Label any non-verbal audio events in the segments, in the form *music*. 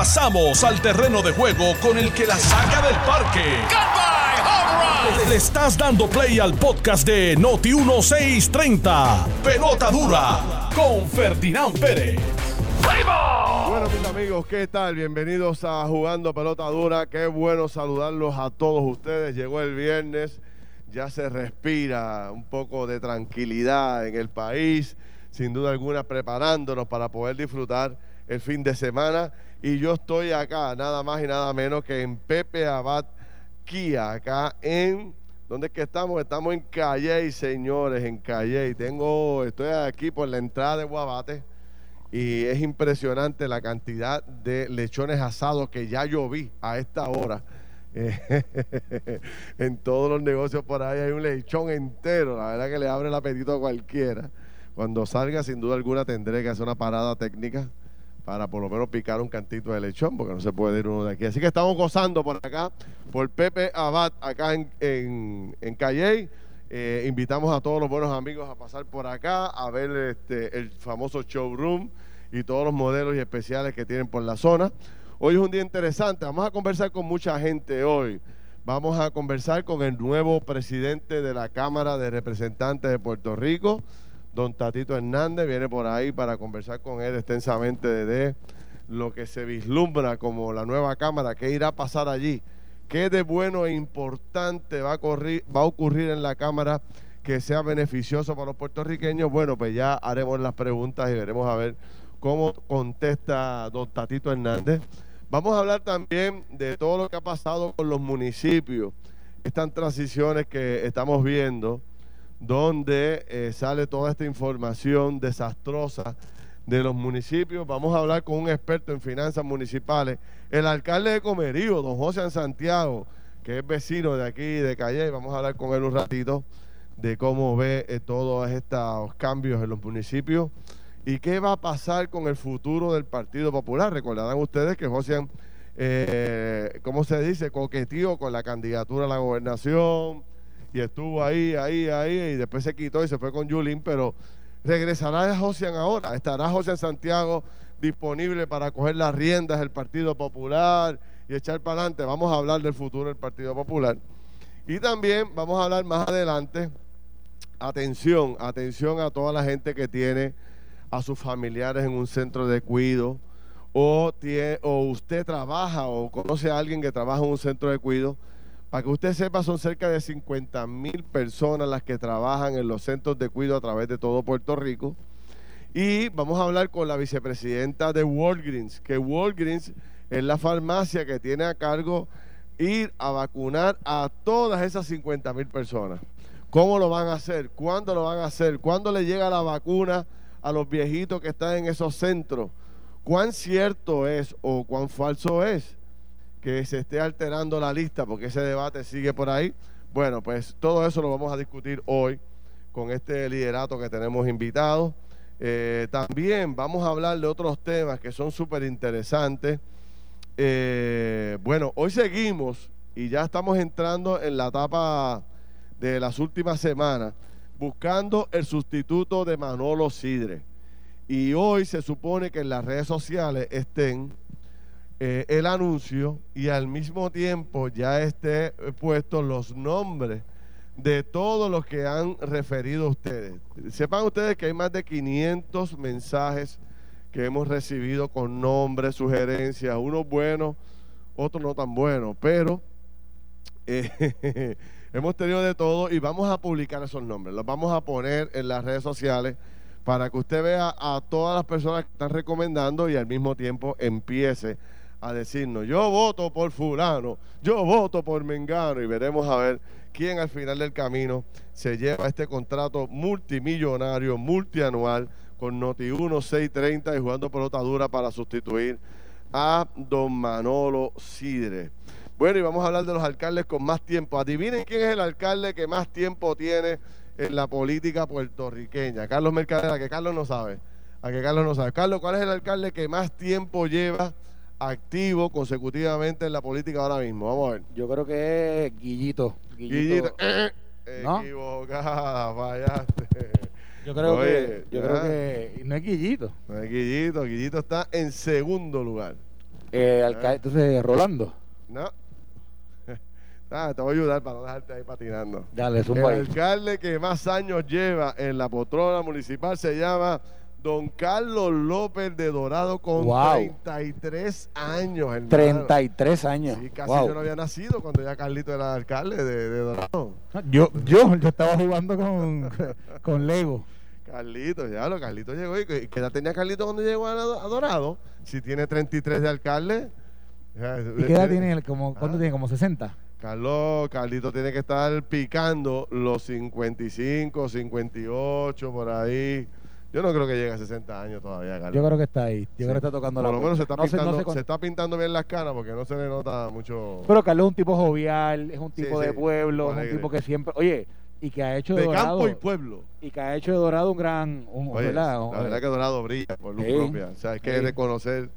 Pasamos al terreno de juego con el que la saca del parque. Le estás dando play al podcast de Noti 1630. Pelota dura con Ferdinand Pérez. Bueno, mis amigos, ¿qué tal? Bienvenidos a Jugando Pelota Dura. Qué bueno saludarlos a todos ustedes. Llegó el viernes, ya se respira un poco de tranquilidad en el país, sin duda alguna preparándonos para poder disfrutar el fin de semana. Y yo estoy acá, nada más y nada menos que en Pepe Abad Kia, acá en... ¿Dónde es que estamos? Estamos en Calle, señores, en Calle. Tengo, estoy aquí por la entrada de Guabate y es impresionante la cantidad de lechones asados que ya yo vi a esta hora. *laughs* en todos los negocios por ahí hay un lechón entero, la verdad que le abre el apetito a cualquiera. Cuando salga, sin duda alguna, tendré que hacer una parada técnica para por lo menos picar un cantito de lechón, porque no se puede ir uno de aquí. Así que estamos gozando por acá, por Pepe Abad, acá en, en, en Calle. Eh, invitamos a todos los buenos amigos a pasar por acá, a ver este, el famoso showroom y todos los modelos y especiales que tienen por la zona. Hoy es un día interesante, vamos a conversar con mucha gente hoy. Vamos a conversar con el nuevo presidente de la Cámara de Representantes de Puerto Rico, don Tatito Hernández, viene por ahí para conversar con él extensamente de lo que se vislumbra como la nueva Cámara, qué irá a pasar allí qué de bueno e importante va a, va a ocurrir en la Cámara que sea beneficioso para los puertorriqueños. Bueno, pues ya haremos las preguntas y veremos a ver cómo contesta don Tatito Hernández. Vamos a hablar también de todo lo que ha pasado con los municipios, estas transiciones que estamos viendo, donde eh, sale toda esta información desastrosa de los municipios. Vamos a hablar con un experto en finanzas municipales, el alcalde de Comerío, don José Santiago, que es vecino de aquí, de Calle. Vamos a hablar con él un ratito de cómo ve eh, todos estos cambios en los municipios y qué va a pasar con el futuro del Partido Popular. Recordarán ustedes que José, eh, ¿cómo se dice?, coqueteó con la candidatura a la gobernación y estuvo ahí, ahí, ahí, y después se quitó y se fue con Yulín, pero regresará José ahora, estará José Santiago disponible para coger las riendas del Partido Popular y echar para adelante. Vamos a hablar del futuro del Partido Popular. Y también vamos a hablar más adelante, atención, atención a toda la gente que tiene a sus familiares en un centro de cuidado o, o usted trabaja o conoce a alguien que trabaja en un centro de cuidado para que usted sepa, son cerca de 50 mil personas las que trabajan en los centros de cuidado a través de todo Puerto Rico. Y vamos a hablar con la vicepresidenta de Walgreens, que Walgreens es la farmacia que tiene a cargo ir a vacunar a todas esas 50 mil personas. ¿Cómo lo van a hacer? ¿Cuándo lo van a hacer? ¿Cuándo le llega la vacuna a los viejitos que están en esos centros? ¿Cuán cierto es o cuán falso es? Que se esté alterando la lista, porque ese debate sigue por ahí. Bueno, pues todo eso lo vamos a discutir hoy con este liderato que tenemos invitado. Eh, también vamos a hablar de otros temas que son súper interesantes. Eh, bueno, hoy seguimos y ya estamos entrando en la etapa de las últimas semanas buscando el sustituto de Manolo Sidre. Y hoy se supone que en las redes sociales estén eh, el anuncio y al mismo tiempo ya esté eh, puesto los nombres de todos los que han referido ustedes. Sepan ustedes que hay más de 500 mensajes que hemos recibido con nombres, sugerencias, unos buenos, otros no tan buenos, pero *laughs* eh, hemos tenido de todo y vamos a publicar esos nombres, los vamos a poner en las redes sociales para que usted vea a todas las personas que están recomendando y al mismo tiempo empiece a decirnos, yo voto por fulano, yo voto por Mengano y veremos a ver quién al final del camino se lleva este contrato multimillonario, multianual con Noti 1 630 y jugando pelota dura para sustituir a don Manolo Sidre. Bueno, y vamos a hablar de los alcaldes con más tiempo. Adivinen quién es el alcalde que más tiempo tiene en la política puertorriqueña. Carlos Mercadera, que Carlos no sabe. A que Carlos no sabe. Carlos, ¿cuál es el alcalde que más tiempo lleva activo consecutivamente en la política ahora mismo. Vamos a ver. Yo creo que es Guillito. Guillito. Eh, Equivocada, fallaste. Yo creo que yo creo que no es Guillito. No es Guillito, Guillito está en segundo lugar. Eh, alcalde, entonces, Rolando. No. *laughs* Ah, te voy a ayudar para no dejarte ahí patinando. Dale, El ahí. alcalde que más años lleva en la poltrona municipal se llama Don Carlos López de Dorado con Wow. 33 años. hermano. 33 años. Sí, casi Wow. yo no había nacido cuando ya Carlito era alcalde de, de Dorado. Yo, yo, yo estaba jugando con, con Lego. Carlito, ya lo Carlito llegó. ¿Y qué edad tenía Carlito cuando llegó a, a Dorado? Si tiene 33 de alcalde. ¿Y qué edad tiene él? Como, ¿Cuánto Ah. tiene? ¿Como 60? Carlos, Carlito tiene que estar picando los 55, 58, por ahí. Yo no creo que llegue a 60 años todavía, Carlos. Yo creo que está ahí. Yo creo que está tocando Por la lo menos se está. No no pintando, se está pintando bien las caras porque no se le nota mucho. Pero Carlos es un tipo jovial, es un Sí, tipo sí, de pueblo, es un tipo que siempre... Oye, y que ha hecho de, de Dorado... campo y pueblo. y que ha hecho de Dorado un gran... Un, Oye, ¿verdad? la verdad que Dorado brilla por luz Sí, propia. O sea, hay que sí. reconocer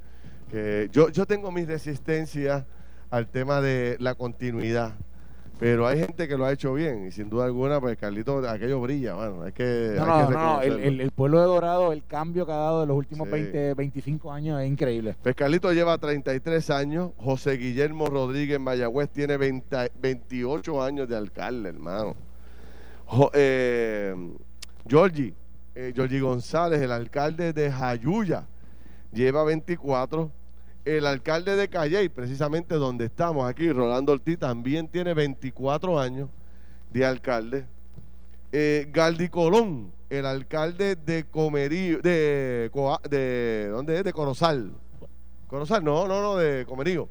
que yo, yo tengo mi resistencia al tema de la continuidad. Pero hay gente que lo ha hecho bien y sin duda alguna, pues Carlito, aquello brilla, bueno, hay que, No, hay no, que no, el, el- el pueblo de Dorado, el cambio que ha dado de los últimos Sí. 20, 25 años es increíble. Pues Carlito lleva 33 años, José Guillermo Rodríguez Mayagüez tiene 20 28 años de alcalde, hermano. Jo- eh, Georgie, eh, Georgie González, el alcalde de Jayuya, lleva 24. El alcalde de Calley, precisamente donde estamos aquí, Rolando Ortiz, también tiene 24 años de alcalde. Eh, Galdi Colón, el alcalde de Comerío, de, de ¿dónde es? De Corozal. Corozal, no, no, no, de Comerío.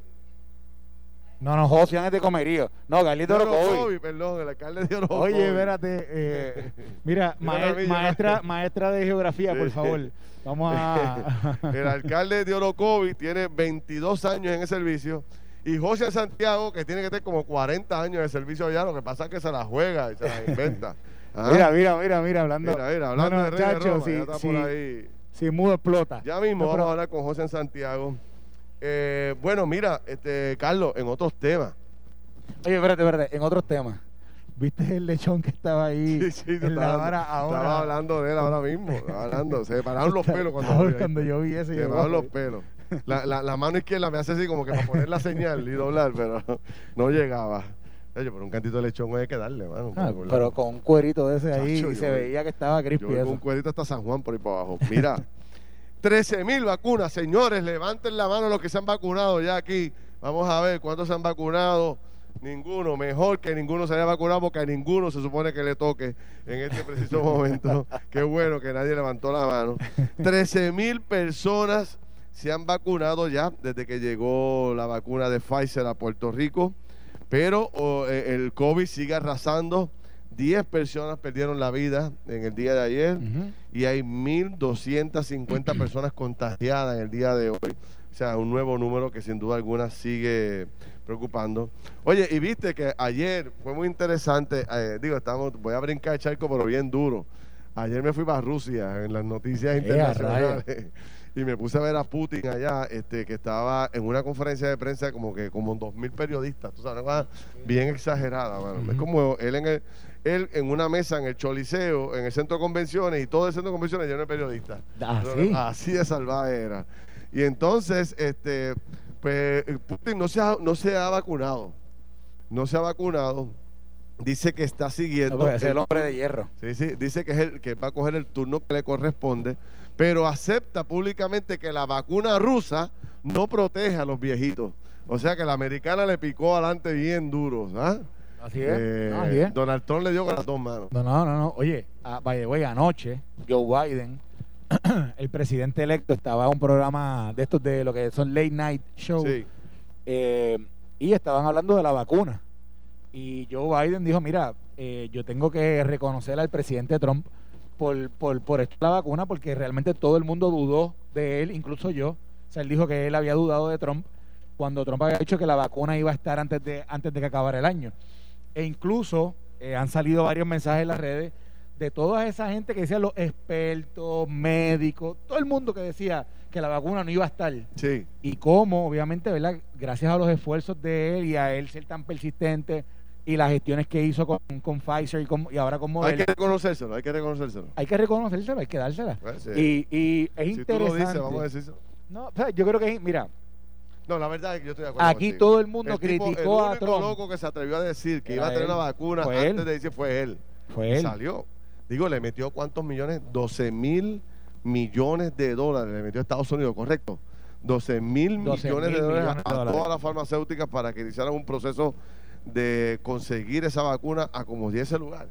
No, no, José es de comerío. No, Galito De Orocovi. Perdón, el alcalde de Orocovi. Oye, espérate. eh, *laughs* mira, maestra, maestra de geografía, *laughs* por favor. Vamos a... *laughs* El alcalde de Orocovi tiene 22 años en el servicio. Y José Santiago, que tiene que tener como 40 años de servicio allá, lo que pasa es que se la juega y se la inventa. *laughs* Ah, Mira, mira, mira, mira, hablando. mira, mira, hablando No, no, de Rey de chacho, Roma, si, ya está si- por ahí. si mudo explota. Ya mismo No, vamos pero- a hablar con José en Santiago. Eh, bueno, mira, este Carlos, en otros temas. Oye, espérate, espérate, en otros temas. ¿Viste el lechón que estaba ahí Sí, sí, en la vara ahora? estaba hablando de él ahora mismo. Estaba hablando, se me pararon los pelos cuando, Estaba- cuando yo vi eso. Se me pararon los pelos. La, la, la mano izquierda me hace así como que para poner la señal y doblar, pero no llegaba. Oye, pero un cantito de lechón hay que darle, mano. Ah, pero con un cuerito de ese ahí Chacho, y se yo- veía que estaba crispy con un cuerito hasta San Juan por ahí para abajo. Mira, 13 mil vacunas, señores, levanten la mano los que se han vacunado ya aquí. Vamos a ver cuántos se han vacunado. Ninguno, mejor que ninguno se haya vacunado porque a ninguno se supone que le toque en este preciso *laughs* momento. Qué bueno que nadie levantó la mano. 13 mil personas se han vacunado ya desde que llegó la vacuna de Pfizer a Puerto Rico, pero oh, eh, el COVID sigue arrasando. 10 personas perdieron la vida en el día de ayer Ujú. y hay 1.250 personas contagiadas en el día de hoy. O sea, un nuevo número que sin duda alguna sigue preocupando. Oye, y viste que ayer fue muy interesante, eh, digo, estamos, voy a brincar el charco, pero bien duro. Ayer me fui para Rusia en las noticias Eh, internacionales *laughs* y me puse a ver a Putin allá, este, que estaba en una conferencia de prensa como que como dos mil periodistas, tú sabes, una cosa bien exagerada, mano. Es como él en el, él en una mesa en el Choliseo, en el centro de convenciones, y todo el centro de convenciones lleno de periodistas. Ah, sí. Así de salvaje era. Y entonces, este, pues, Putin no se ha, no se ha vacunado. No se ha vacunado. Dice que está siguiendo. No, es el hombre de hierro. Sí, sí, dice que, es el, que va a coger el turno que le corresponde, pero acepta públicamente que la vacuna rusa no protege a los viejitos. O sea que la americana le picó adelante bien duro. ¿ah? Así es. Eh, Así es. Donald Trump le dio con las dos manos. No, no, no, no. Oye, ah, by the way, anoche, Joe Biden, *clears throat* el presidente electo, estaba en un programa de estos de lo que son late night shows. Sí. eh, y estaban hablando de la vacuna. Y Joe Biden dijo, mira, eh, yo tengo que reconocer al presidente Trump por, por, por la vacuna, porque realmente todo el mundo dudó de él, incluso yo. O sea, él dijo que él había dudado de Trump cuando Trump había dicho que la vacuna iba a estar antes de, antes de que acabara el año. E incluso eh, han salido varios mensajes en las redes de toda esa gente que decía los expertos, médicos, todo el mundo que decía que la vacuna no iba a estar Sí. y cómo, obviamente, ¿verdad? Gracias a los esfuerzos de él y a él ser tan persistente y las gestiones que hizo con, con Pfizer y, con- y ahora con Hay que reconocérselo, hay que reconocérselo. hay que reconocérsela, hay que dársela. Pues, sí. Y, y es si tú lo interesante. dices, vamos a decir eso. No, o sea, yo creo que, mira, No, la verdad es que yo estoy de acuerdo Aquí contigo. todo el mundo El tipo- criticó el a único Trump. loco que se atrevió a decir que Era iba a tener él. una vacuna Fue antes él. de decir fue él. Fue él. Salió. Digo, le metió cuántos millones? 12 mil millones de dólares le metió a Estados Unidos, ¿correcto? 12 mil 12 millones de dólares a todas las farmacéuticas para que iniciaran un proceso de conseguir esa vacuna a como diese lugar.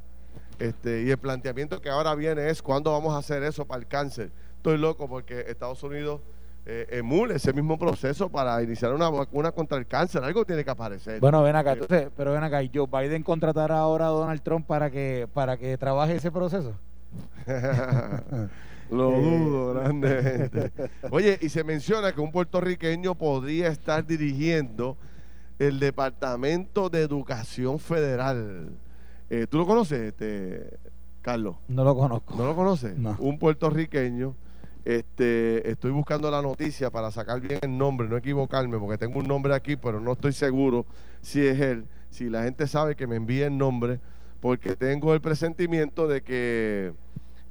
Este, y el planteamiento que ahora viene es cuándo vamos a hacer eso para el cáncer. Estoy loco porque Estados Unidos eh, emule ese mismo proceso para iniciar una vacuna contra el cáncer. Algo tiene que aparecer. Bueno, ven acá, entonces, pero ven acá, ¿y Joe Biden contratará ahora a Donald Trump para que para que trabaje ese proceso? *laughs* Lo *laughs* Eh. dudo grandemente. *laughs* Oye, y se menciona que un puertorriqueño podría estar dirigiendo el Departamento de Educación Federal. Eh, ¿Tú lo conoces, este, Carlos? No lo conozco. ¿No lo conoces? No. Un puertorriqueño. Este, estoy buscando la noticia para sacar bien el nombre, no equivocarme, porque tengo un nombre aquí, pero no estoy seguro si es él. Si la gente sabe que me envíe el nombre, porque tengo el presentimiento de que,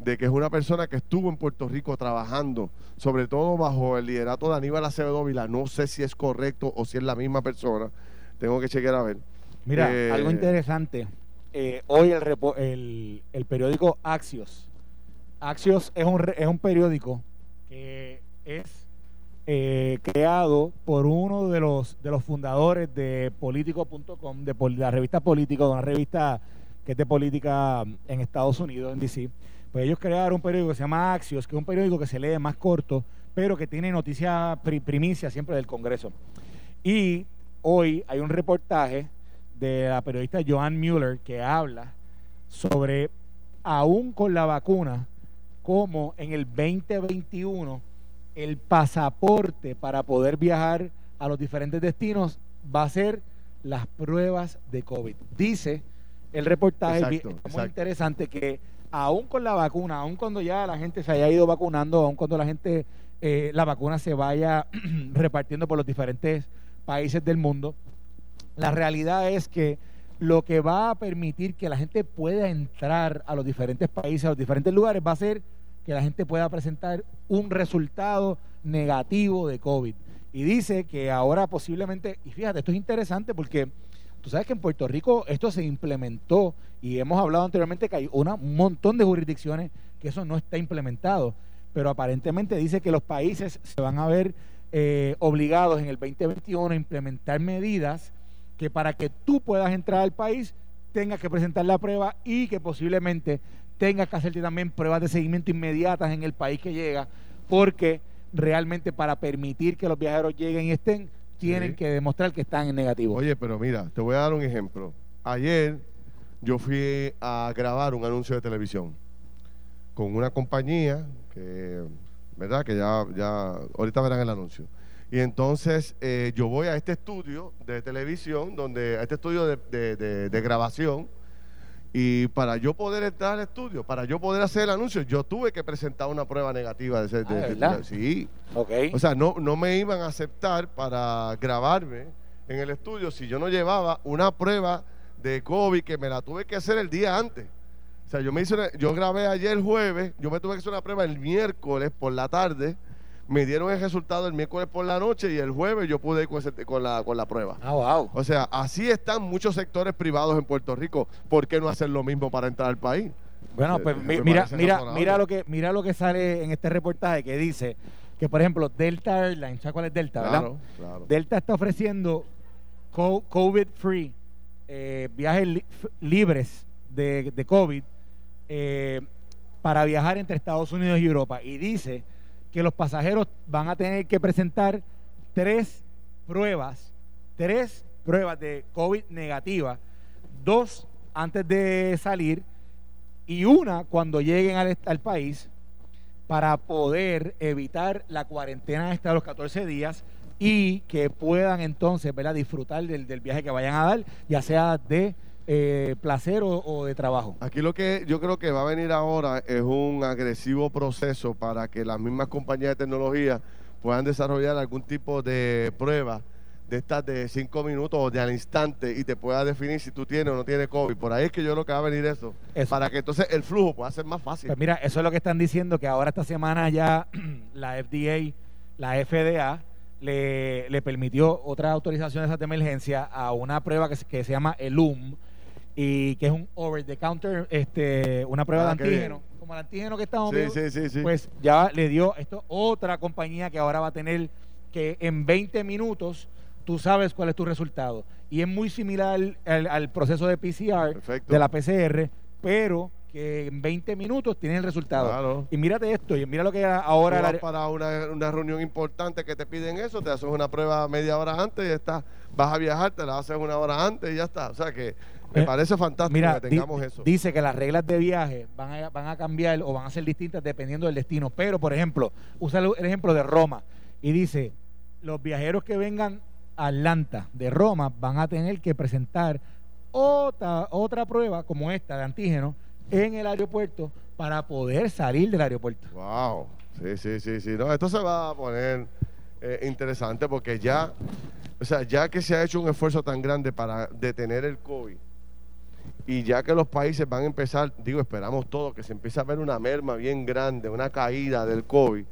de que es una persona que estuvo en Puerto Rico trabajando, sobre todo bajo el liderato de Aníbal Acevedo Vila. No sé si es correcto o si es la misma persona. Tengo que chequear a ver. Mira, Eh, algo interesante. Eh, hoy el, el periódico Axios. Axios es un, es un periódico que es eh, creado por uno de los, de los fundadores de político.com, de la revista Político, una revista que es de política en Estados Unidos, en DC. Pues ellos crearon un periódico que se llama Axios, que es un periódico que se lee más corto, pero que tiene noticias pri- primicia siempre del Congreso. Y hoy hay un reportaje de la periodista Joan Mueller que habla sobre, aún con la vacuna, cómo en el 2021 el pasaporte para poder viajar a los diferentes destinos va a ser las pruebas de COVID. Dice el reportaje, Exacto, muy exacto. interesante, que aún con la vacuna, aún cuando ya la gente se haya ido vacunando, aún cuando la gente, eh, la vacuna se vaya *clears throat* repartiendo por los diferentes países del mundo, la realidad es que lo que va a permitir que la gente pueda entrar a los diferentes países, a los diferentes lugares, va a ser que la gente pueda presentar un resultado negativo de COVID. Y dice que ahora posiblemente, y fíjate, esto es interesante porque tú sabes que en Puerto Rico esto se implementó y hemos hablado anteriormente que hay una, un montón de jurisdicciones que eso no está implementado, pero aparentemente dice que los países se van a ver eh, obligados en el 2021 a implementar medidas que para que tú puedas entrar al país tengas que presentar la prueba y que posiblemente tengas que hacerte también pruebas de seguimiento inmediatas en el país que llega, porque realmente para permitir que los viajeros lleguen y estén, tienen Sí. que demostrar que están en negativo. Oye, pero mira, te voy a dar un ejemplo. Ayer yo fui a grabar un anuncio de televisión con una compañía que, ¿verdad? Que ya, ya, ahorita verán el anuncio. Y entonces eh, yo voy a este estudio de televisión, donde, a este estudio de, de- de- de grabación, y para yo poder entrar al estudio, para yo poder hacer el anuncio, yo tuve que presentar una prueba negativa de ese. Ah, sí. ok. O sea, no, no me iban a aceptar para grabarme en el estudio si yo no llevaba una prueba de COVID que me la tuve que hacer el día antes. O sea, yo me hice una- yo grabé ayer jueves, yo me tuve que hacer una prueba el miércoles por la tarde, me dieron el resultado el miércoles por la noche y el jueves yo pude ir con, ese- con la, con la prueba. ah, wow. O sea, así están muchos sectores privados en Puerto Rico. ¿Por qué no hacer lo mismo para entrar al país? Bueno, Eh, pues mira, mira, mira lo que mira lo que sale en este reportaje que dice que por ejemplo Delta Airlines, ¿sabes cuál es Delta, verdad? Claro, claro. Delta está ofreciendo co- COVID free eh, viajes li- libres de, de COVID eh, para viajar entre Estados Unidos y Europa y dice que los pasajeros van a tener que presentar tres pruebas, tres pruebas de COVID negativa, dos antes de salir y una cuando lleguen al, país para poder evitar la cuarentena esta de los 14 días y que puedan entonces ¿verdad? disfrutar del, del viaje que vayan a dar, ya sea de eh, placer o, o de trabajo. Aquí lo que yo creo que va a venir ahora es un agresivo proceso para que las mismas compañías de tecnología puedan desarrollar algún tipo de prueba de estas de cinco minutos o de al instante y te pueda definir si tú tienes o no tienes COVID. Por ahí es que yo creo que va a venir eso, Eso. para que entonces el flujo pueda ser más fácil. Pues mira, eso es lo que están diciendo, que ahora esta semana ya *clears throat* la FDA, la FDA, le, le permitió otras autorizaciones de emergencia a una prueba que se, que se llama ELUM y que es un over the counter, este, una prueba Ah, de antígeno, como el antígeno que estamos Sí, viendo, sí, sí, pues ya le dio esto otra compañía que ahora va a tener que en 20 minutos tú sabes cuál es tu resultado. Y es muy similar al, al proceso de PCR Perfecto. de la PCR, pero que en 20 minutos tienen el resultado. Claro. Y mírate esto, y mira lo que ahora Tú la- vas para una, una reunión importante que te piden eso, te haces una prueba media hora antes y ya está. Vas a viajar, te la haces una hora antes y ya está. O sea que me Eh, parece fantástico Mira, que di- tengamos eso. dice que las reglas de viaje van a, van a cambiar o van a ser distintas dependiendo del destino. Pero, por ejemplo, usa el, el ejemplo de Roma y dice, los viajeros que vengan a Atlanta de Roma van a tener que presentar otra, otra prueba como esta de antígeno en el aeropuerto para poder salir del aeropuerto. Wow. Sí, sí, sí, sí. No, esto se va a poner eh, interesante porque ya, o sea, ya que se ha hecho un esfuerzo tan grande para detener el COVID y ya que los países van a empezar, digo, esperamos todos que se empiece a ver una merma bien grande, una caída del COVID.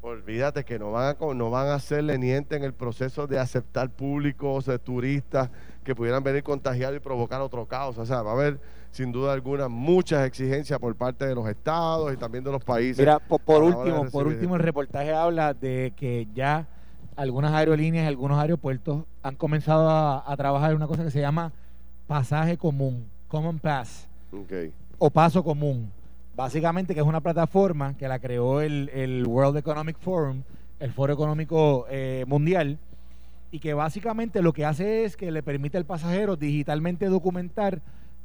Olvídate que no van a, no van a ser lenientes en el proceso de aceptar públicos, de turistas que pudieran venir contagiados y provocar otro caos. O sea, va a haber sin duda alguna muchas exigencias por parte de los estados y también de los países. Mira, po- por, último, por último el reportaje habla de que ya algunas aerolíneas y algunos aeropuertos han comenzado a, a trabajar en una cosa que se llama pasaje común, Common Pass, Ok. o paso común. Básicamente que es una plataforma que la creó el, el World Economic Forum, el Foro Económico eh, Mundial, y que básicamente lo que hace es que le permite al pasajero digitalmente documentar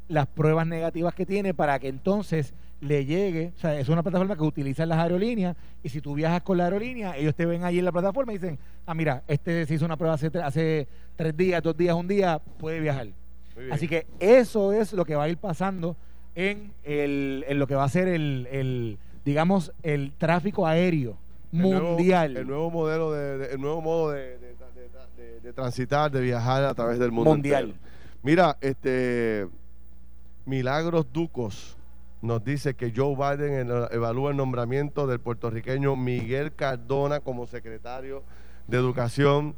las pruebas negativas que tiene para que entonces le llegue, o sea, es una plataforma que utilizan las aerolíneas y si tú viajas con la aerolínea, ellos te ven ahí en la plataforma y dicen, ah, mira, este se hizo una prueba hace, hace tres días, dos días, un día, puede viajar. Así que eso es lo que va a ir pasando en, el, en lo que va a ser el, el, digamos, el tráfico aéreo El nuevo- mundial. el nuevo modelo de, de- el nuevo modo de, de- de- de- de transitar, de viajar a través del mundo Mundial. entero. Mira, este Milagros Ducos nos dice que Joe Biden en- evalúa el nombramiento del puertorriqueño Miguel Cardona como secretario de Educación.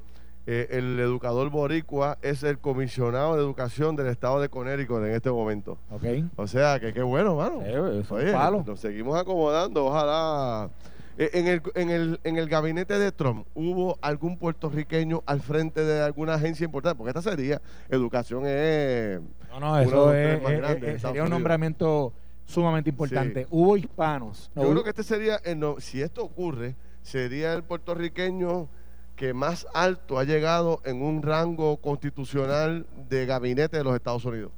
Eh, el educador boricua es el comisionado de educación del estado de Connecticut en este momento. ¿Ok? O sea, que qué bueno, mano. Eh, Oye, palo. nos seguimos acomodando, ojalá. Eh, En el, en, el, en el gabinete de Trump, ¿hubo algún puertorriqueño al frente de alguna agencia importante? Porque esta sería, educación es... No, no, eso es, más eh, eh, sería un nombramiento sumamente importante. Sí. Hubo hispanos. no Yo hubo- creo que este sería, el no- si esto ocurre, sería el puertorriqueño que más alto ha llegado en un rango constitucional de gabinete de los Estados Unidos.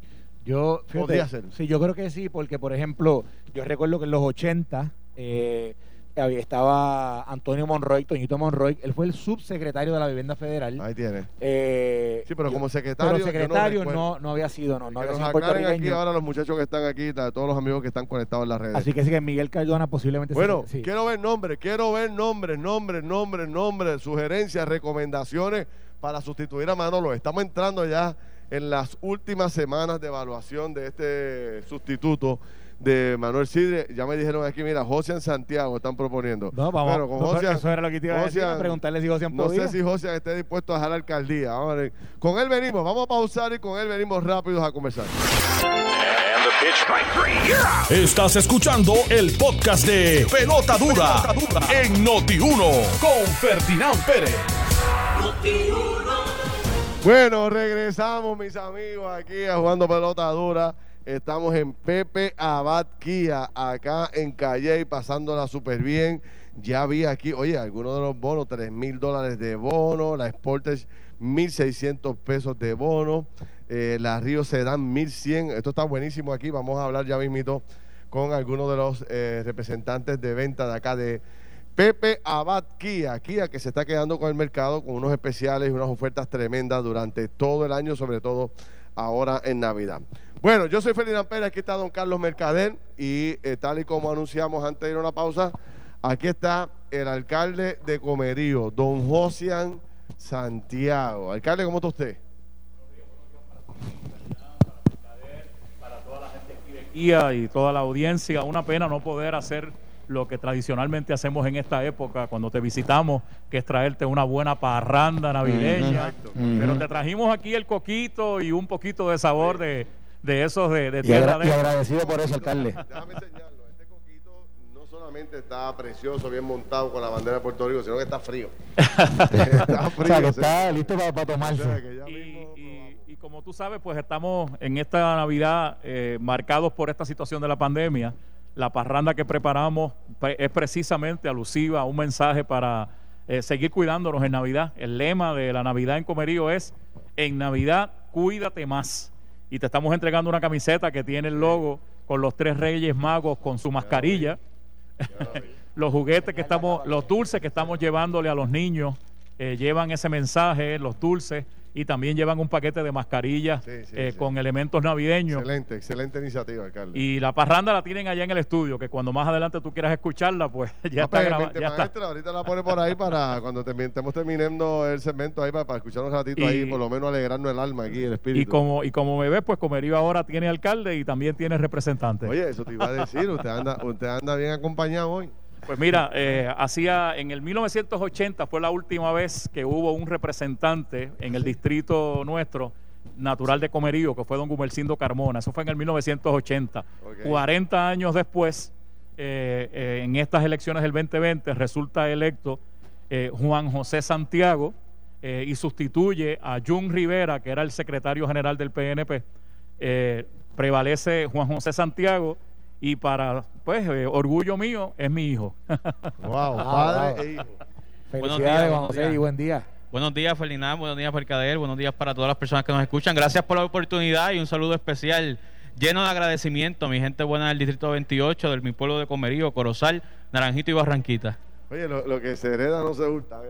Yo, fíjate, Podría ser. Sí, yo creo que sí, porque por ejemplo, yo recuerdo que en los 80 eh, estaba Antonio Monroy, Toñito Monroy, él fue el subsecretario de la Vivienda Federal. Ahí tiene. Eh, Sí, pero yo- como secretario, Pero no secretario no, no había sido, no, no que había nos sido aclaren aquí puertorriqueño. ahora los muchachos que están aquí, todos los amigos que están conectados en las redes. Así que sí que Miguel Cardona posiblemente Bueno, sí. quiero ver nombres, quiero ver nombres, nombres, nombres, nombres, sugerencias, recomendaciones para sustituir a Manolo. Estamos entrando ya en las últimas semanas de evaluación de este sustituto de Manuel Sidre. Ya me dijeron aquí, mira, Josian Santiago están proponiendo. No, vamos, Bueno, con no, Josian- eso era lo que te iba a decir, Josian- preguntarle si Josian no podía. sé si José esté dispuesto a dejar la alcaldía. Vamos a ver. Con él venimos, vamos a pausar y con él venimos rápidos a conversar. Estás escuchando el podcast de Pelota Dura, en Noti1 con Ferdinand Pérez. Bueno, regresamos, mis amigos, aquí a Jugando Pelota Dura. Estamos en Pepe Abad Kia, acá en Calle, pasándola súper bien. Ya vi aquí, oye, algunos de los bonos, 3 mil dólares de bono, la Sportage 1.600 pesos de bono, eh, la Río se dan 1.100. Esto está buenísimo aquí. Vamos a hablar ya mismito con algunos de los eh, representantes de venta de acá de Pepe Abad Kia, Kia que se está quedando con el mercado con unos especiales y unas ofertas tremendas durante todo el año, sobre todo ahora en Navidad. Bueno, yo soy Ferdinand Pérez, aquí está don Carlos Mercader y eh, tal y como anunciamos antes de ir a una pausa, aquí está el alcalde de Comerío, don Josian Santiago. Alcalde, ¿cómo está usted? guía y toda la audiencia. Una pena no poder hacer lo que tradicionalmente hacemos en esta época cuando te visitamos, que es traerte una buena parranda navideña. Pero te trajimos aquí el coquito y un poquito de sabor de, de esos de, de tierra. Y, agradecido por eso, alcalde. *laughs* Déjame enseñarlo. Este coquito no solamente está precioso, bien montado con la bandera de Puerto Rico, sino que está frío. *laughs* *laughs* está frío. o sea, que está listo para, tomarse. y, como tú sabes, pues estamos en esta Navidad eh, marcados por esta situación de la pandemia. La parranda que preparamos es precisamente alusiva a un mensaje para eh, seguir cuidándonos en Navidad. El lema de la Navidad en Comerío es, en Navidad cuídate más. Y te estamos entregando una camiseta que tiene el logo con los tres reyes magos con su mascarilla. *laughs* los juguetes que estamos, los dulces que estamos llevándole a los niños, eh, llevan ese mensaje, los dulces y también llevan un paquete de mascarillas eh, con elementos navideños. Excelente, excelente iniciativa, alcalde. Y la parranda la tienen allá en el estudio, que cuando más adelante tú quieras escucharla, pues *laughs* ya está grabada. Ahorita la pone por ahí para *laughs* cuando estemos terminando el segmento ahí, para, escuchar un ratito ahí, por lo menos alegrarnos el alma aquí, el espíritu. Y como, y como me ves, pues Comerío ahora tiene alcalde y también tiene representante. Oye, eso te iba a decir, usted anda, usted anda bien acompañado hoy. Pues mira, eh, hacía en el 1980 fue la última vez que hubo un representante en el distrito nuestro natural de Comerío, que fue don Gumercindo Carmona. Eso fue en el 1980. 40 años después, eh, eh, en estas elecciones del 2020, resulta electo Juan José Santiago y sustituye a Jun Rivera, que era el secretario general del PNP. prevalece Juan José Santiago y para, pues, eh, orgullo mío, es mi hijo. *laughs* wow, ah, padre e hijo. Felicidades, Juan José, y buen día. Buenos días, Ferdinand. Buenos días, Percader. Buenos días para todas las personas que nos escuchan. Gracias por la oportunidad y un saludo especial lleno de agradecimiento a mi gente buena del Distrito 28, del mi pueblo de Comerío, Corozal, Naranjito y Barranquita. Oye, lo, que se hereda no se gusta.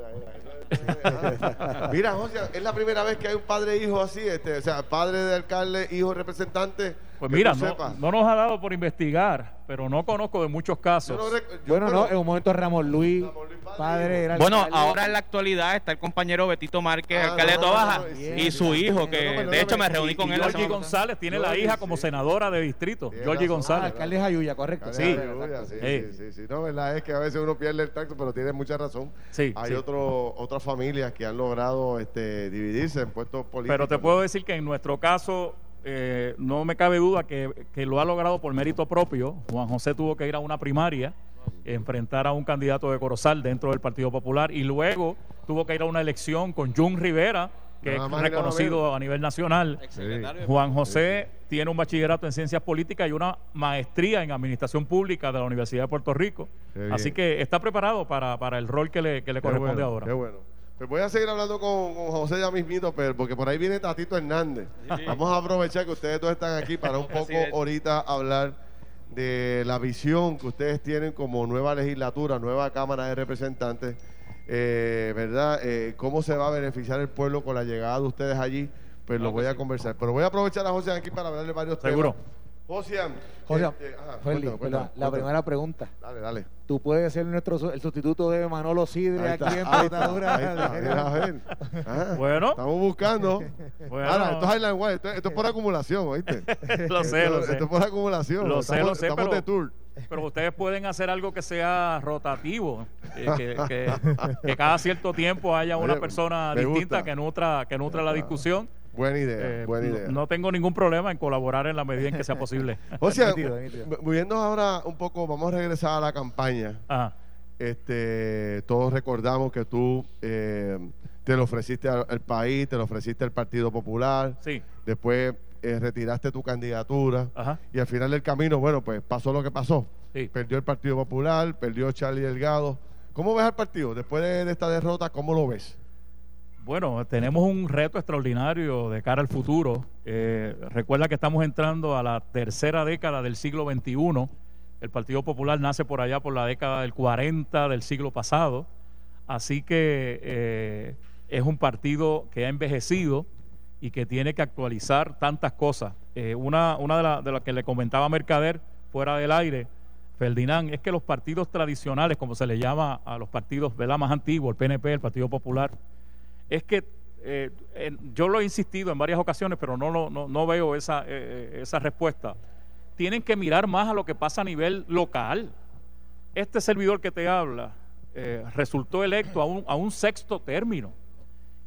Mira, José, es la primera vez que hay un padre e hijo así, este, o sea, padre de alcalde, hijo representante pues mira, no, nos ha dado por investigar, pero no conozco de muchos casos. bueno, no, en un momento Ramón Luis, padre, era Bueno, ahora en la actualidad está el compañero Betito Márquez, ah, alcalde de Tobaja, y su hijo, que de hecho me reuní con él. Georgie González tiene la hija como senadora de distrito. Georgie González. Ah, alcalde de Ayuya, correcto. Sí. Sí, sí, sí, No, verdad es que a veces uno pierde el tacto, pero tiene mucha razón. Sí, Hay Otro, otras familias que han logrado este, dividirse en puestos políticos. Pero te puedo decir que en nuestro caso eh, no me cabe duda que, lo ha logrado por mérito propio. Juan José tuvo que ir a una primaria, enfrentar a un candidato de Corozal dentro del Partido Popular y luego tuvo que ir a una elección con Jun Rivera, que es reconocido a nivel nacional. Juan José tiene un bachillerato en ciencias políticas y una maestría en administración pública de la Universidad de Puerto Rico. Así que está preparado para, el rol que le, corresponde ahora. Qué bueno. Pues voy a seguir hablando con, José ya mismito, pero porque por ahí viene Tatito Hernández. Vamos a aprovechar que ustedes dos están aquí para un *laughs* poco ahorita hablar de la visión que ustedes tienen como nueva legislatura, nueva Cámara de Representantes, eh, ¿verdad? Eh, ¿Cómo se va a beneficiar el pueblo con la llegada de ustedes allí? Pues lo voy a conversar. Pero voy a aprovechar a José aquí para hablarle varios Seguro. temas. Josian. Josian, la, primera pregunta. Dale, dale. Tú puedes ser nuestro el sustituto de Manolo Sidre aquí en ver. bueno. Estamos buscando. *laughs* bueno. Ahora, esto es Highland Wild, esto, es por acumulación, ¿oíste? *laughs* lo sé, lo sé. Esto es por acumulación. Lo sé, lo sé. Estamos de tour. Pero ustedes pueden hacer algo que sea rotativo, eh, que, *laughs* cada cierto tiempo haya una persona distinta que nutra, que nutra la discusión Buena idea, eh, buena idea. No tengo ningún problema en colaborar en la medida en que sea posible. *laughs* o sea, viendo ahora un poco, vamos a regresar a la campaña. Este, todos recordamos que tú eh, te lo ofreciste al, país, te lo ofreciste al Partido Popular. Sí. Después eh, retiraste tu candidatura. Y al final del camino, bueno, pues pasó lo que pasó. Perdió el Partido Popular, perdió Charlie Delgado. ¿Cómo ves al partido después de esta derrota? ¿Cómo lo ves? Bueno, tenemos un reto extraordinario de cara al futuro. Eh, recuerda que estamos entrando a la tercera década del siglo XXI. El Partido Popular nace por allá por la década del 40 del siglo pasado. Así que eh, es un partido que ha envejecido y que tiene que actualizar tantas cosas. Eh, una una de, las que le comentaba Mercader fuera del aire, Ferdinand, es que los partidos tradicionales, como se le llama a los partidos más antiguos, el PNP, el Partido Popular, es que eh, yo lo he insistido en varias ocasiones, pero no, no, no veo esa, eh, esa respuesta. Tienen que mirar más a lo que pasa a nivel local. Este servidor que te habla eh, resultó electo a un, a un sexto término.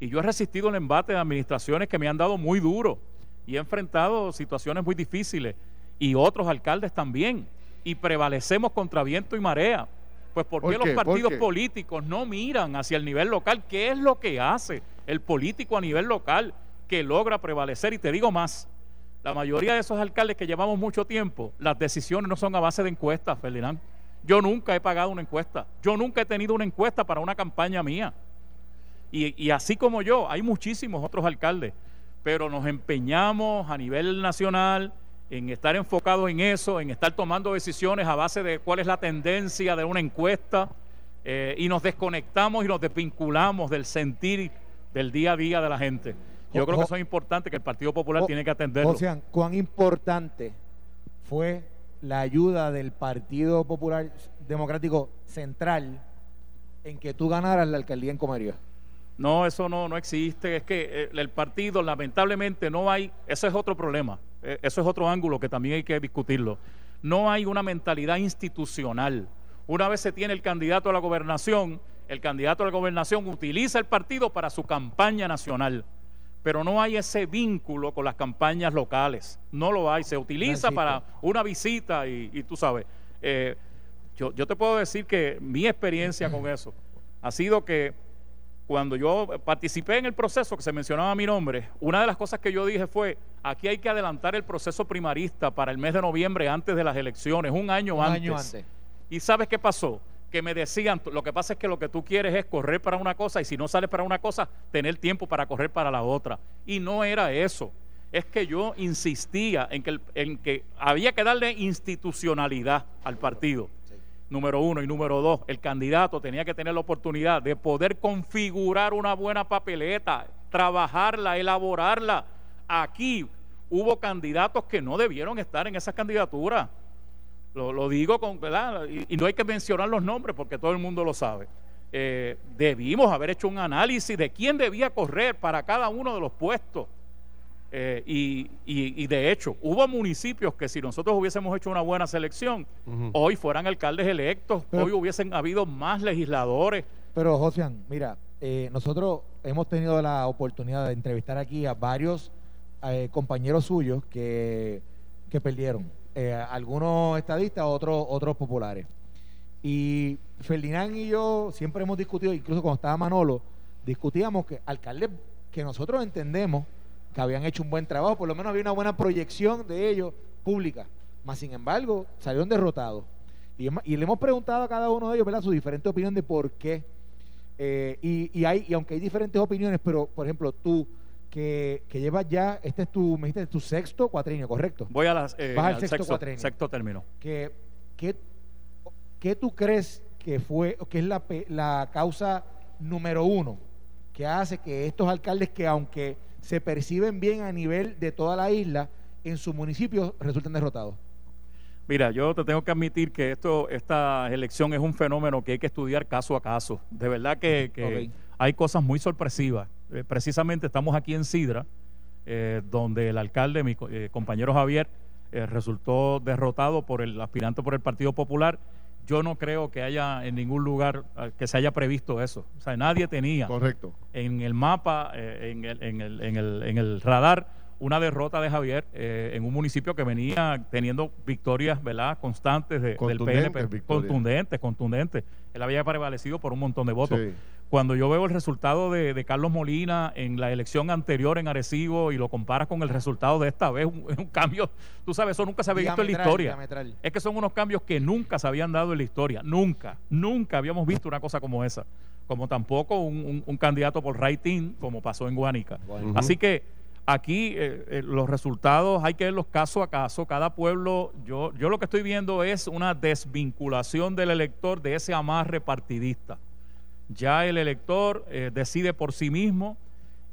Y yo he resistido el embate de administraciones que me han dado muy duro y he enfrentado situaciones muy difíciles y otros alcaldes también. Y prevalecemos contra viento y marea. Pues ¿por qué, los partidos políticos no miran hacia el nivel local? ¿Qué es lo que hace el político a nivel local que logra prevalecer? Y te digo más, la mayoría de esos alcaldes que llevamos mucho tiempo, las decisiones no son a base de encuestas, Ferdinand. Yo nunca he pagado una encuesta. Yo nunca he tenido una encuesta para una campaña mía. Y, así como yo, hay muchísimos otros alcaldes, pero nos empeñamos a nivel nacional en estar enfocados en eso, en estar tomando decisiones a base de cuál es la tendencia de una encuesta, eh, y nos desconectamos y nos desvinculamos del sentir del día a día de la gente. Yo creo que eso es importante, que el Partido Popular tiene que atenderlo. sea, ¿cuán importante fue la ayuda del Partido Popular Democrático Central en que tú ganaras la alcaldía en Comerío? No, eso no, no existe. Es que eh, el partido, lamentablemente, no hay. Ese es otro problema. Eh, eso es otro ángulo que también hay que discutirlo. No hay una mentalidad institucional. Una vez se tiene el candidato a la gobernación, el candidato a la gobernación utiliza el partido para su campaña nacional pero no hay ese vínculo con las campañas locales. No lo hay. Se utiliza para una visita y, tú sabes. Eh, yo, yo te puedo decir que mi experiencia con eso ha sido que cuando yo participé en el proceso que se mencionaba mi nombre, una de las cosas que yo dije fue, aquí hay que adelantar el proceso primarista para el mes de noviembre antes de las elecciones, un año, un Año antes. ¿Y sabes qué pasó? que me decían, lo que pasa es que lo que tú quieres es correr para una cosa y si no sales para una cosa, tener tiempo para correr para la otra. Y no era eso. Es que yo insistía en que, en que había que darle institucionalidad al partido. Número uno. Y número dos, el candidato tenía que tener la oportunidad de poder configurar una buena papeleta, trabajarla, elaborarla. Aquí hubo candidatos que no debieron estar en esa candidatura lo, digo con, ¿verdad? Y, no hay que mencionar los nombres porque todo el mundo lo sabe. Eh, debimos haber hecho un análisis de quién debía correr para cada uno de los puestos. Eh, y, de hecho, hubo municipios que si nosotros hubiésemos hecho una buena selección, hoy fueran alcaldes electos, hoy hubiesen habido más legisladores. Pero, Josian, mira, eh, nosotros hemos tenido la oportunidad de entrevistar aquí a varios compañeros suyos que, que perdieron eh, algunos estadistas, otros, otros populares. Y Ferdinand y yo siempre hemos discutido, incluso cuando estaba Manolo, discutíamos que alcaldes que nosotros entendemos que habían hecho un buen trabajo, por lo menos había una buena proyección de ellos pública, más sin embargo salieron derrotados. Y, le hemos preguntado a cada uno de ellos ¿verdad? su diferente opinión de por qué. Eh, y, y, hay, y aunque hay diferentes opiniones, pero por ejemplo, tú, que, que llevas ya, este es tu, me dijiste, tu sexto cuatrienio, ¿correcto? Voy a las, eh, al sexto, cuatrienio. Sexto término. Que, que, ¿Qué tú crees que fue, que es la, la causa número uno que hace que estos alcaldes que aunque se perciben bien a nivel de toda la isla, en su municipio resulten derrotados? Mira, yo te tengo que admitir que esto, esta elección es un fenómeno que hay que estudiar caso a caso. De verdad que, que hay cosas muy sorpresivas. Eh, precisamente estamos aquí en Sidra, eh, donde el alcalde, mi eh, compañero Javier, resultó derrotado por el aspirante por el Partido Popular. Yo no creo que haya en ningún lugar que se haya previsto eso. O sea, nadie tenía Correcto. en el mapa, en el, en, el, en, el, en el radar, una derrota de Javier en un municipio que venía teniendo victorias ¿verdad? constantes de, del PNP, contundentes, contundentes. Él había prevalecido por un montón de votos. Cuando yo veo el resultado de, Carlos Molina en la elección anterior en Arecibo y lo comparas con el resultado de esta vez, *laughs* un, un cambio, tú sabes, eso nunca se había visto en la historia. Es que son unos cambios que nunca se habían dado en la historia, nunca, nunca habíamos visto una cosa como esa, como tampoco un, candidato por rating como pasó en Guanica. Así que aquí eh, eh, los resultados hay que verlos caso a caso, cada pueblo, yo, yo lo que estoy viendo es una desvinculación del elector de ese amarre partidista ya el elector eh, decide por sí mismo.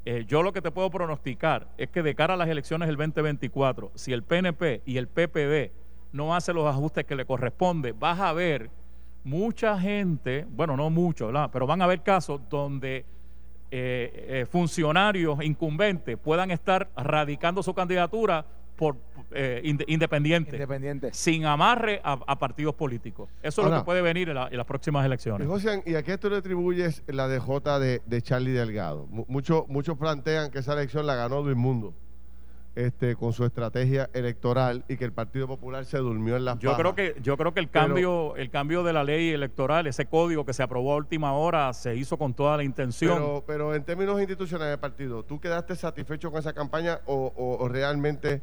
Eh, yo lo que te puedo pronosticar es que de cara a las elecciones del 2024, si el PNP y el PPD no hacen los ajustes que le corresponde, vas a ver mucha gente, bueno, no mucho, pero van a haber casos donde eh, funcionarios incumbentes puedan estar radicando su candidatura por eh, independiente, independiente, sin amarre a, partidos políticos. Eso es lo que puede venir en, las próximas elecciones. ¿y a qué tú le atribuyes la DJ de, de Charlie Delgado? muchos, muchos plantean que esa elección la ganó Luis Mundo este, con su estrategia electoral y que el Partido Popular se durmió en las yo creo que Yo creo que el cambio, el cambio de la ley electoral, ese código que se aprobó a última hora, se hizo con toda la intención. Pero, pero en términos institucionales del partido, ¿tú quedaste satisfecho con esa campaña o, realmente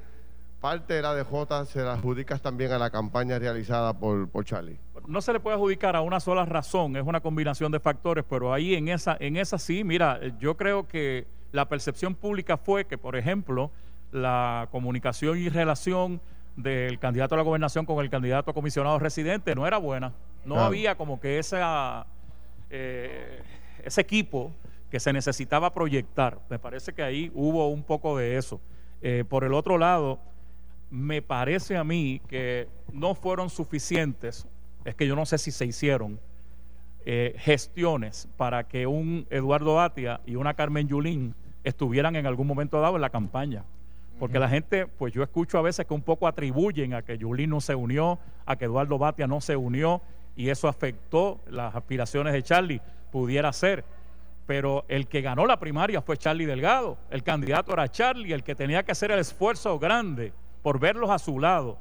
parte de la DJ se la adjudicas también a la campaña realizada por, por Charlie? No se le puede adjudicar a una sola razón, es una combinación de factores, pero ahí en esa, en esa sí, mira, yo creo que la percepción pública fue que, por ejemplo, la comunicación y relación del candidato a la gobernación con el candidato a comisionado residente no era buena. No había como que esa, eh, ese equipo que se necesitaba proyectar. Me parece que ahí hubo un poco de eso. Eh, por el otro lado, me parece a mí que no fueron suficientes, es que yo no sé si se hicieron, eh, gestiones para que un Eduardo Batia y una Carmen Yulín estuvieran en algún momento dado en la campaña. Porque la gente, pues yo escucho a veces que un poco atribuyen a que Yulín no se unió, a que Eduardo Batia no se unió, y eso afectó las aspiraciones de Charlie. Pudiera ser. Pero el que ganó la primaria fue Charlie Delgado. El candidato era Charlie, el que tenía que hacer el esfuerzo grande por verlos a su lado.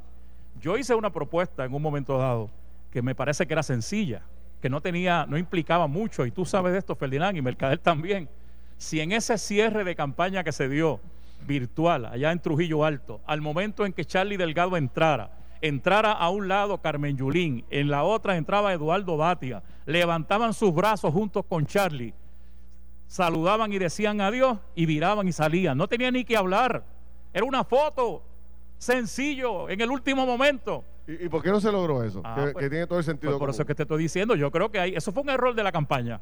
Yo hice una propuesta en un momento dado que me parece que era sencilla, que no tenía, no implicaba mucho, y tú sabes de esto, Ferdinand, y Mercader también. Si en ese cierre de campaña que se dio, virtual allá en Trujillo Alto, al momento en que Charlie Delgado entrara, entrara a un lado Carmen Yulín, en la otra entraba Eduardo Batia, levantaban sus brazos juntos con Charlie, saludaban y decían adiós y viraban y salían. No tenía ni que hablar. Era una foto, sencillo, en el último momento. ¿Y, por qué no se logró eso? Ah, que, pues, tiene todo el sentido. Pues por eso es que te estoy diciendo, yo creo que hay, eso fue un error de la campaña.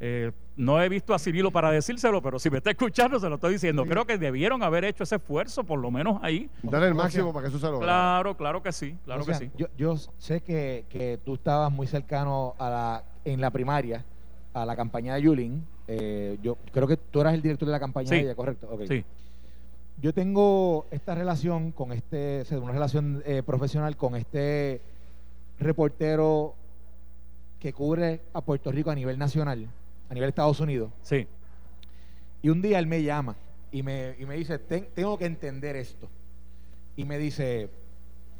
Eh, no he visto a Cirilo para decírselo, pero si me está escuchando se lo estoy diciendo. Creo que debieron haber hecho ese esfuerzo, por lo menos ahí. Dale el máximo para que eso se logre. Claro, claro que sí, claro que sí. Yo, sé que, tú estabas muy cercano a la, en la primaria a la campaña de Yulín. Eh, yo creo que tú eras el director de la campaña de ella, ¿correcto? Sí. Yo tengo esta relación con este, una relación eh, profesional con este reportero que cubre a Puerto Rico a nivel nacional a nivel de Estados Unidos. Sí. Y un día él me llama y me, y me dice, tengo que entender esto. Y me dice,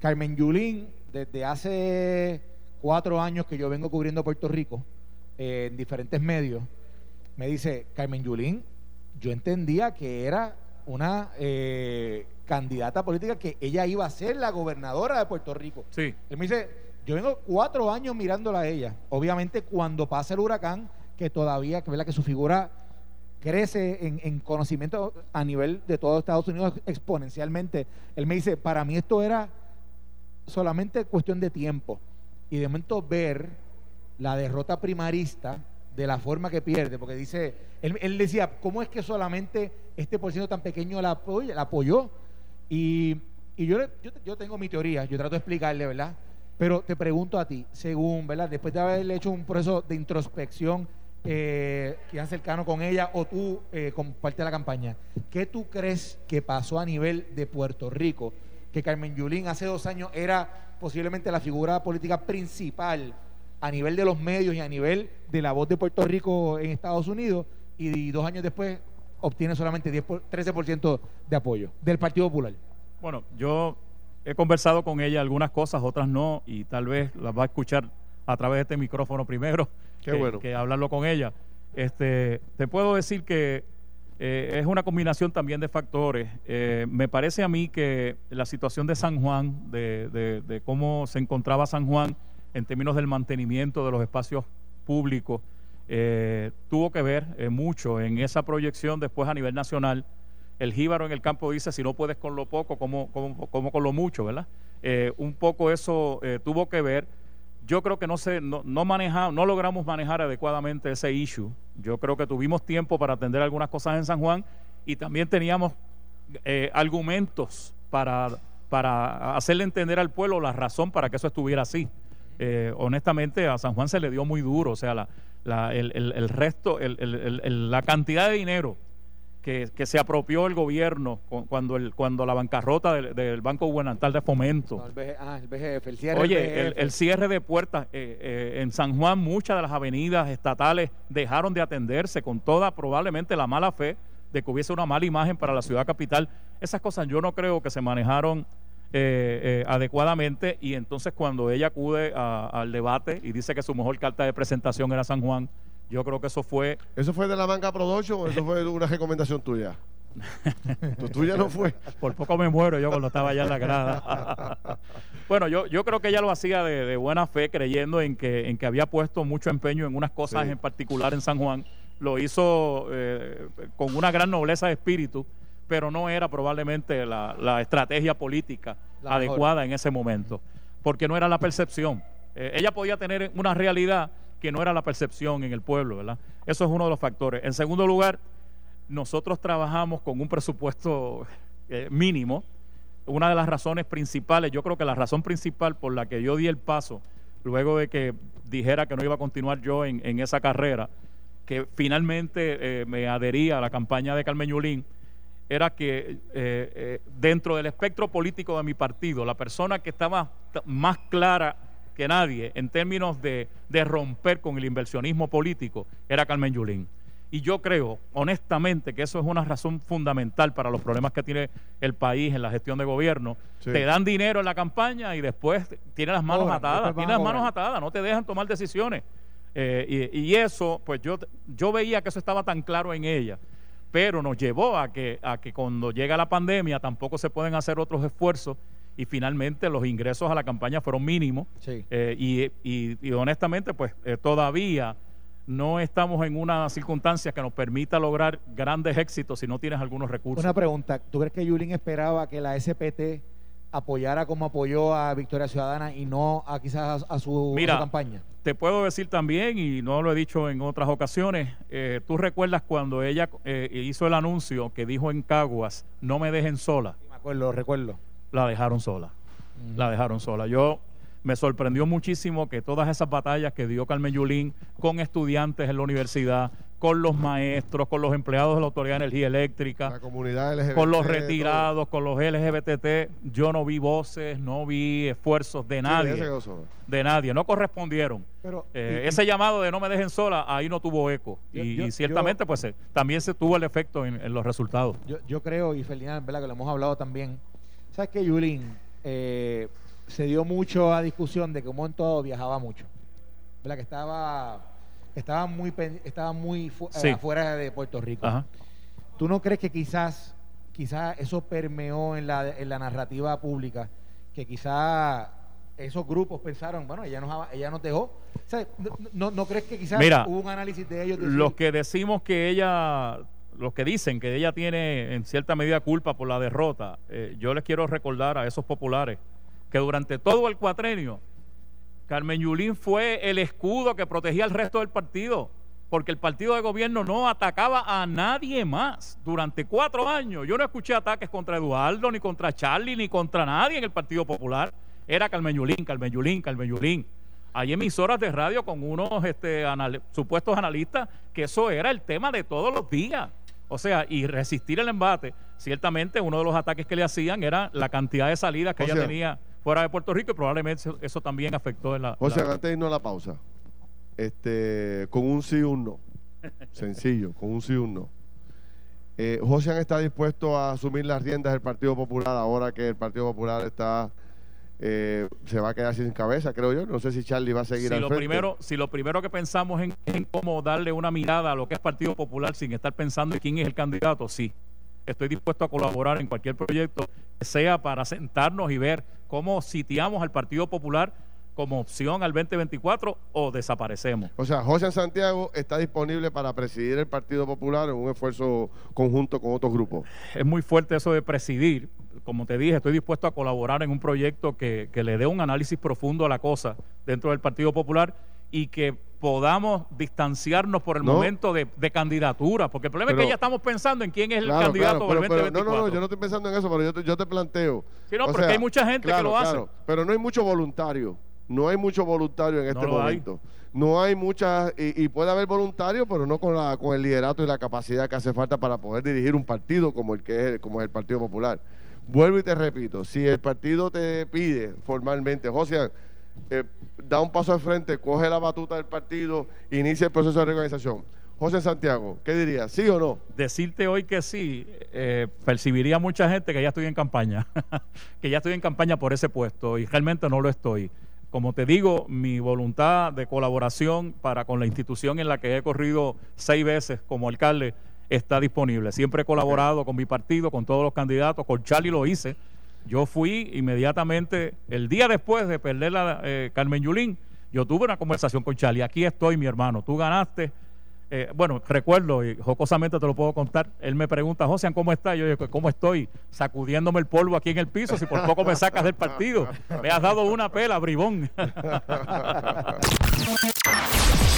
Carmen Yulín, desde hace cuatro años que yo vengo cubriendo Puerto Rico eh, en diferentes medios, me dice, Carmen Yulín, yo entendía que era una eh, candidata política que ella iba a ser la gobernadora de Puerto Rico. Sí. Él me dice, yo vengo cuatro años mirándola a ella. Obviamente cuando pasa el huracán, que todavía, que, que su figura crece en, conocimiento a nivel de todo Estados Unidos exponencialmente. Él me dice, para mí esto era solamente cuestión de tiempo. Y de momento ver la derrota primarista de la forma que pierde, porque dice, él, decía, ¿cómo es que solamente este por ciento tan pequeño la, apoyó? Y, yo, yo, yo, tengo mi teoría, yo trato de explicarle, ¿verdad? Pero te pregunto a ti, según, ¿verdad? Después de haberle hecho un proceso de introspección eh, que es cercano con ella o tú eh, la campaña, ¿qué tú crees que pasó a nivel de Puerto Rico? Que Carmen Yulín hace dos años era posiblemente la figura política principal a nivel de los medios y a nivel de la voz de Puerto Rico en Estados Unidos y dos años después obtiene solamente 10 13% de apoyo del Partido Popular. Bueno, yo he conversado con ella algunas cosas, otras no, y tal vez las va a escuchar a través de este micrófono primero que, hablarlo con ella. Este, te puedo decir que eh, es una combinación también de factores. Eh, me parece a mí que la situación de San Juan, de, cómo se encontraba San Juan en términos del mantenimiento de los espacios públicos, eh, tuvo que ver mucho en esa proyección después a nivel nacional. El jíbaro en el campo dice, si no puedes con lo poco, como, como, con lo mucho, ¿verdad? un poco eso tuvo que ver yo creo que no, se, no, no, no logramos manejar adecuadamente ese issue. Yo creo que tuvimos tiempo para atender algunas cosas en San Juan y también teníamos eh, argumentos para, para hacerle entender al pueblo la razón para que eso estuviera así. Eh, honestamente, a San Juan se le dio muy duro, o sea, la, el, el, resto, la cantidad de dinero que, se apropió el gobierno cuando el cuando la bancarrota del, Banco Gubernamental de Fomento. ah, el BGF, el cierre Oye, el, cierre de puertas eh, eh, en San Juan, muchas de las avenidas estatales dejaron de atenderse con toda probablemente la mala fe de que hubiese una mala imagen para la ciudad capital. Esas cosas yo no creo que se manejaron eh, adecuadamente y entonces cuando ella acude al debate y dice que su mejor carta de presentación era San Juan, yo creo que eso fue... ¿Eso fue de la manga Production o eso fue una recomendación tuya? *laughs* ¿Tu tuya no fue? Por poco me muero yo cuando estaba allá en la grada. bueno, yo, yo creo que ella lo hacía de, buena fe, creyendo en que, en que había puesto mucho empeño en unas cosas en particular en San Juan. Lo hizo eh, con una gran nobleza de espíritu, pero no era probablemente la, estrategia política adecuada en ese momento, porque no era la percepción. Eh, ella podía tener una realidad que no era la percepción en el pueblo, ¿verdad? Eso es uno de los factores. En segundo lugar, nosotros trabajamos con un presupuesto eh, mínimo. Una de las razones principales, yo creo que la razón principal por la que yo di el paso, luego de que dijera que no iba a continuar yo en, esa carrera, que finalmente eh, me adhería a la campaña de Carmen Yulín, era que eh, dentro del espectro político de mi partido, la persona que estaba más clara que nadie en términos de, romper con el inversionismo político era Carmen Yulín. Y yo creo, honestamente, que eso es una razón fundamental para los problemas que tiene el país en la gestión de gobierno. Te dan dinero en la campaña y después tiene las manos atadas, tiene las manos atadas, no te dejan tomar decisiones. Eh, y, eso, pues yo, yo veía que eso estaba tan claro en ella, pero nos llevó a que, a que cuando llega la pandemia tampoco se pueden hacer otros esfuerzos y finalmente los ingresos a la campaña fueron mínimos. Eh, y, honestamente, pues eh, todavía no estamos en una circunstancia que nos permita lograr grandes éxitos si no tienes algunos recursos. Una pregunta, ¿tú crees que Yulín esperaba que la SPT apoyara como apoyó a Victoria Ciudadana y no a quizás a, su, campaña? Te puedo decir también, y no lo he dicho en otras ocasiones, eh, tú recuerdas cuando ella hizo el anuncio que dijo en Caguas, no me dejen sola. me acuerdo, recuerdo la dejaron sola. La dejaron sola. Yo me sorprendió muchísimo que todas esas batallas que dio Carmen Yulín con estudiantes en la universidad, con los maestros, con los empleados de la Autoridad de Energía Eléctrica, con los retirados, con los LGBT, yo no vi voces, no vi esfuerzos de nadie. de nadie, no correspondieron. Pero, eh, ese llamado de no me dejen sola, ahí no tuvo eco. y, ciertamente, pues eh, también se tuvo el efecto en, los resultados. Yo, creo, y Ferdinand, ¿verdad? que lo hemos hablado también, ¿Sabes que Yulín eh, se dio mucho a discusión de que un momento viajaba mucho? ¿Verdad? Que estaba, estaba muy, estaba muy eh, afuera de Puerto Rico. ¿Tú no crees que quizás, quizás eso permeó en la, en la narrativa pública? Que quizás esos grupos pensaron, bueno, ella nos, ella nos dejó. no, no, crees que quizás hubo un análisis de ellos? los que decimos que ella los que dicen que ella tiene en cierta medida culpa por la derrota, eh, yo les quiero recordar a esos populares que durante todo el cuatrenio, Carmen Yulín fue el escudo que protegía al resto del partido, porque el partido de gobierno no atacaba a nadie más durante cuatro años. Yo no escuché ataques contra Eduardo, ni contra Charlie, ni contra nadie en el Partido Popular. Era Carmen Yulín, Carmen Yulín, Carmen Yulín. Hay emisoras de radio con unos este, supuestos analistas que eso era el tema de todos los días. O sea, y resistir el embate, ciertamente uno de los ataques que le hacían era la cantidad de salidas que ella tenía fuera de Puerto Rico y probablemente eso, también afectó en la... O sea, antes de irnos a la pausa, este, con un sí o un no, *laughs* sencillo, con un sí o un no. Eh, José está dispuesto a asumir las riendas del Partido Popular ahora que el Partido Popular está eh, se va a quedar sin cabeza, creo yo. No sé si Charlie va a seguir si lo Primero, si lo primero que pensamos en, en cómo darle una mirada a lo que es Partido Popular sin estar pensando en quién es el candidato, sí. Estoy dispuesto a colaborar en cualquier proyecto que sea para sentarnos y ver cómo sitiamos al Partido Popular como opción al 2024 o desaparecemos. O sea, José Santiago está disponible para presidir el Partido Popular en un esfuerzo conjunto con otros grupos. Es muy fuerte eso de presidir. Como te dije, estoy dispuesto a colaborar en un proyecto que, le dé un análisis profundo a la cosa dentro del Partido Popular y que podamos distanciarnos por el momento de, candidatura, porque el problema es que ya estamos pensando en quién es el candidato claro, 2024. no, no, yo no estoy pensando en eso, pero yo te, yo te planteo. Sí, no, porque hay mucha gente que lo hace. Pero no hay mucho voluntario. No hay mucho voluntario en este momento. no hay muchas, y, puede haber voluntarios, pero no con, la, con el liderato y la capacidad que hace falta para poder dirigir un partido como el que es, como es el Partido Popular. Vuelvo y te repito, si el partido te pide formalmente, José, eh, da un paso al frente, coge la batuta del partido, inicia el proceso de reorganización. José Santiago, ¿qué dirías? ¿Sí o no? Decirte hoy que sí, eh, percibiría mucha gente que ya estoy en campaña, *laughs* que ya estoy en campaña por ese puesto y realmente no lo estoy. Como te digo, mi voluntad de colaboración para con la institución en la que he corrido seis veces como alcalde está disponible. Siempre he colaborado con mi partido, con todos los candidatos, con Charlie lo hice. Yo fui inmediatamente, el día después de perder la eh, Carmen Yulín, yo tuve una conversación con Charlie. Aquí estoy, mi hermano, tú ganaste eh, bueno, recuerdo, y jocosamente te lo puedo contar, él me pregunta, José, ¿cómo está? Yo digo, ¿cómo estoy? Sacudiéndome el polvo aquí en el piso, si por poco me sacas del partido. Me has dado una pela, bribón. *laughs*